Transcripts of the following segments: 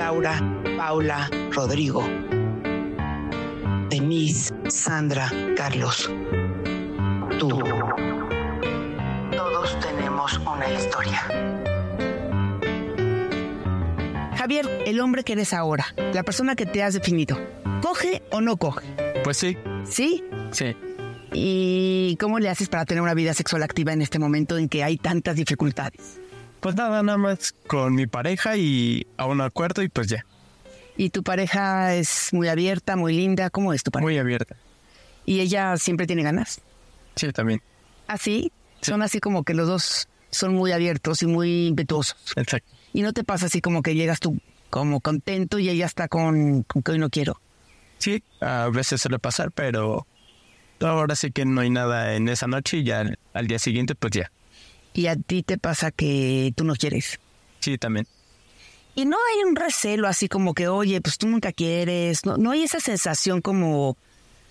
Laura, Paula, Rodrigo, Denise, Sandra, Carlos. Tú. Todos tenemos una historia. Javier, el hombre que eres ahora, la persona que te has definido, ¿coge o no coge? Pues sí, ¿Sí? sí. ¿Y cómo le haces para tener una vida sexual activa en este momento en que hay tantas dificultades? Pues nada, nada más con mi pareja y a un acuerdo y pues ya. ¿Y tu pareja es muy abierta, muy linda? ¿Cómo es tu pareja? Muy abierta. ¿Y ella siempre tiene ganas? Sí, también. ¿Así? Son así como que los dos son muy abiertos y muy impetuosos. Exacto. ¿Y no te pasa así como que llegas tú como contento y ella está con, con que hoy no quiero? Sí, a veces suele pasar, pero ahora sí que no hay nada en esa noche y ya al día siguiente pues ya. ¿Y a ti te pasa que tú no quieres? Sí, también. Y no hay un recelo así como que, oye, pues tú nunca quieres. No, no hay esa sensación como,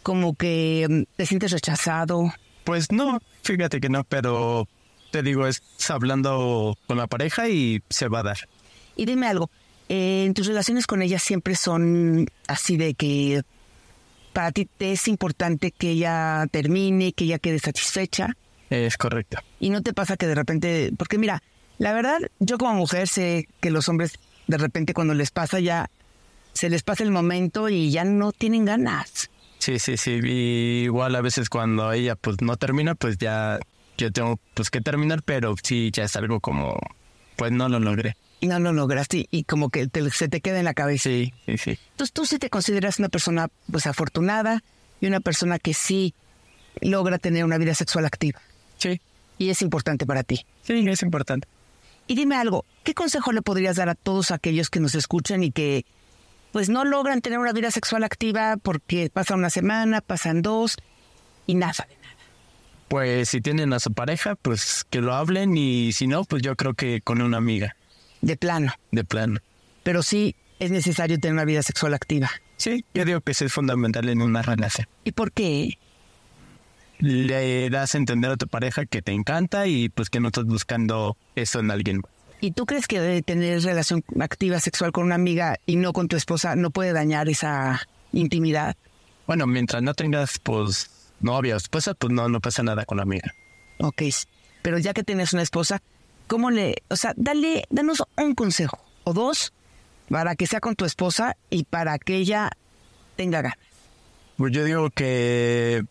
como que mm, te sientes rechazado. Pues no, fíjate que no, pero te digo, es hablando con la pareja y se va a dar. Y dime algo, eh, en tus relaciones con ella siempre son así de que para ti te es importante que ella termine, que ella quede satisfecha. Es correcto. Y no te pasa que de repente, porque mira, la verdad, yo como mujer sé que los hombres de repente cuando les pasa ya, se les pasa el momento y ya no tienen ganas. Sí, sí, sí. Y igual a veces cuando ella pues no termina, pues ya yo tengo pues que terminar, pero sí, ya es algo como, pues no lo logré. Y no lo lograste y, como que te- se te queda en la cabeza. Sí, sí, sí. Entonces tú sí te consideras una persona pues afortunada y una persona que sí logra tener una vida sexual activa. Sí, Y es importante para ti. sí, es importante. Y dime algo, ¿qué consejo le podrías dar a todos aquellos que nos escuchan y que pues no logran tener una vida sexual activa porque pasa una semana, pasan dos y nada? Pues si tienen a su pareja, pues que lo hablen y si no, pues yo creo que con una amiga, De plano. de plano. Pero sí es necesario tener una vida sexual activa. Sí, yo digo que eso es fundamental en una relación. ¿Y por qué? Le das a entender a tu pareja que te encanta y pues que no estás buscando eso en alguien. ¿Y tú crees que de tener relación activa sexual con una amiga y no con tu esposa no puede dañar esa intimidad? Bueno, mientras no tengas pues novia o esposa, pues no, no pasa nada con la amiga. Ok, pero ya que tienes una esposa, ¿cómo le, o sea, dale, danos un consejo o dos para que sea con tu esposa y para que ella tenga ganas? Pues yo digo que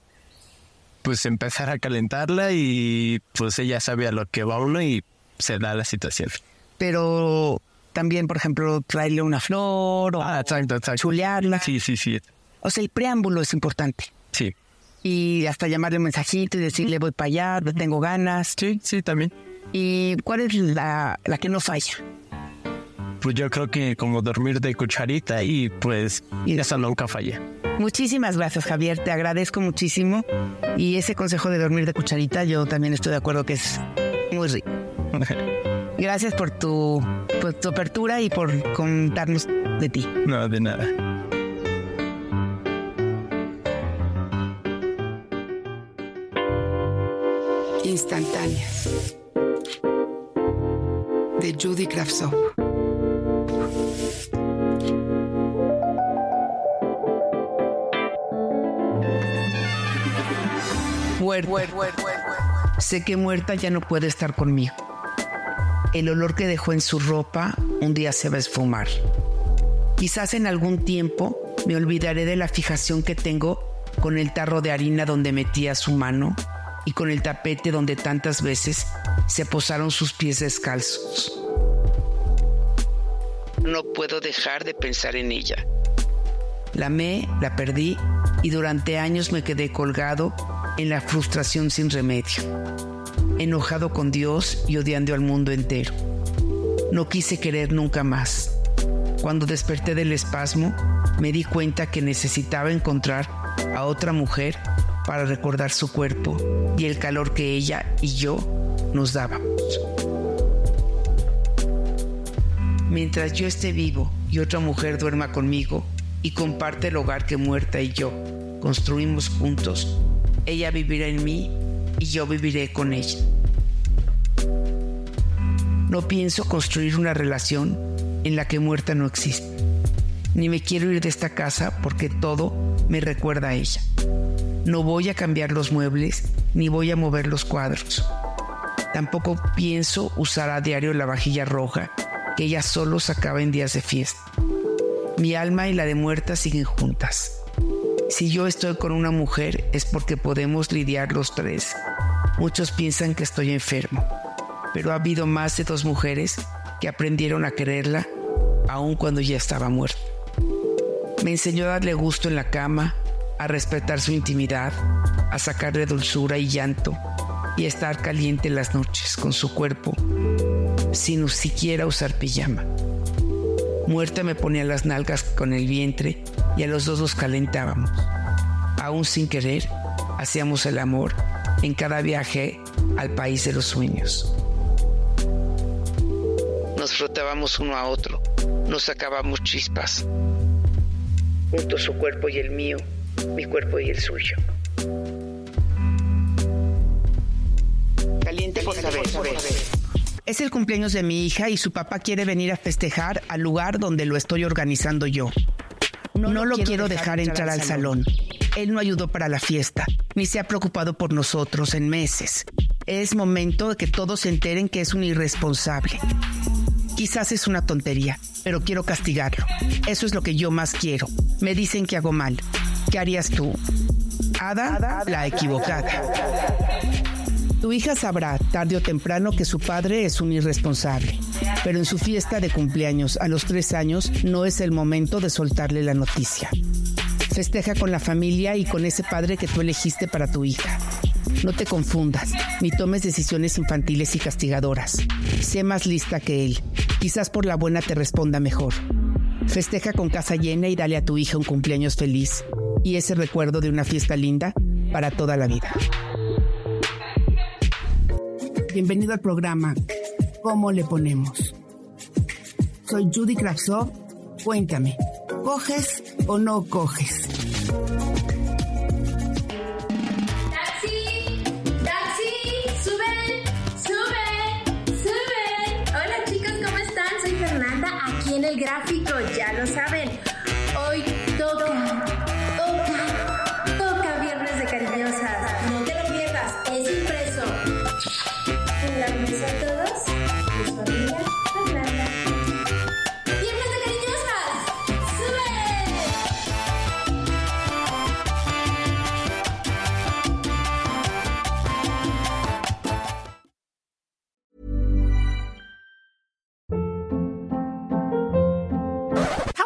pues empezar a calentarla y pues ella sabe a lo que va uno y se da la situación. Pero también, por ejemplo, traerle una flor o Ah, exacto, exacto. chulearla. Sí, sí, sí. O sea, el preámbulo es importante. Sí. Y hasta llamarle un mensajito y decirle voy para allá, tengo ganas. Sí, sí, también. ¿Y cuál es la, la que no falla? pues yo creo que como dormir de cucharita y pues y nunca falla. Muchísimas gracias Javier, te agradezco muchísimo y ese consejo de dormir de cucharita yo también estoy de acuerdo que es muy rico. Gracias por tu, por tu apertura y por contarnos de ti. No, de nada. Instantáneas. De Judy Kravtsov. Muerta. Sé que muerta ya no puede estar conmigo. El olor que dejó en su ropa un día se va a esfumar. Quizás en algún tiempo me olvidaré de la fijación que tengo con el tarro de harina donde metía su mano y con el tapete donde tantas veces se posaron sus pies descalzos. No puedo dejar de pensar en ella. La amé, la perdí y durante años me quedé colgado en la frustración sin remedio, enojado con Dios y odiando al mundo entero. No quise querer nunca más. Cuando desperté del espasmo, me di cuenta que necesitaba encontrar a otra mujer para recordar su cuerpo y el calor que ella y yo nos dábamos. Mientras yo esté vivo y otra mujer duerma conmigo y comparte el hogar que muerta y yo construimos juntos, ella vivirá en mí y yo viviré con ella. No pienso construir una relación en la que muerta no existe. Ni me quiero ir de esta casa porque todo me recuerda a ella. No voy a cambiar los muebles ni voy a mover los cuadros. Tampoco pienso usar a diario la vajilla roja que ella solo sacaba en días de fiesta. Mi alma y la de muerta siguen juntas. Si yo estoy con una mujer es porque podemos lidiar los tres. Muchos piensan que estoy enfermo, pero ha habido más de dos mujeres que aprendieron a quererla aun cuando ya estaba muerta. Me enseñó a darle gusto en la cama, a respetar su intimidad, a sacarle dulzura y llanto y a estar caliente en las noches con su cuerpo sin siquiera usar pijama. Muerta me ponía las nalgas con el vientre y a los dos nos calentábamos. Aún sin querer, hacíamos el amor en cada viaje al país de los sueños. Nos frotábamos uno a otro, nos sacábamos chispas. Junto su cuerpo y el mío, mi cuerpo y el suyo. Caliente por saber. Es el cumpleaños de mi hija y su papá quiere venir a festejar al lugar donde lo estoy organizando yo. No, lo quiero dejar entrar al salón. Él no ayudó para la fiesta, ni se ha preocupado por nosotros en meses. Es momento de que todos se enteren que es un irresponsable. Quizás es una tontería, pero quiero castigarlo. Eso es lo que yo más quiero. Me dicen que hago mal. ¿Qué harías tú? Ada, la equivocada. Tu hija sabrá, tarde o temprano, que su padre es un irresponsable. Pero en su fiesta de cumpleaños a los tres años no es el momento de soltarle la noticia. Festeja con la familia y con ese padre que tú elegiste para tu hija. No te confundas, ni tomes decisiones infantiles y castigadoras. Sé más lista que él. Quizás por la buena te responda mejor. Festeja con casa llena y dale a tu hija un cumpleaños feliz y ese recuerdo de una fiesta linda para toda la vida. Bienvenido al programa ¿Cómo le ponemos? Soy Judy Kravtsov. Cuéntame, ¿coges o no coges? ¡Taxi! ¡Taxi! ¡Suben! ¡Suben! ¡Suben! Hola chicos, ¿cómo están? Soy Fernanda, aquí en el gráfico, ya lo saben.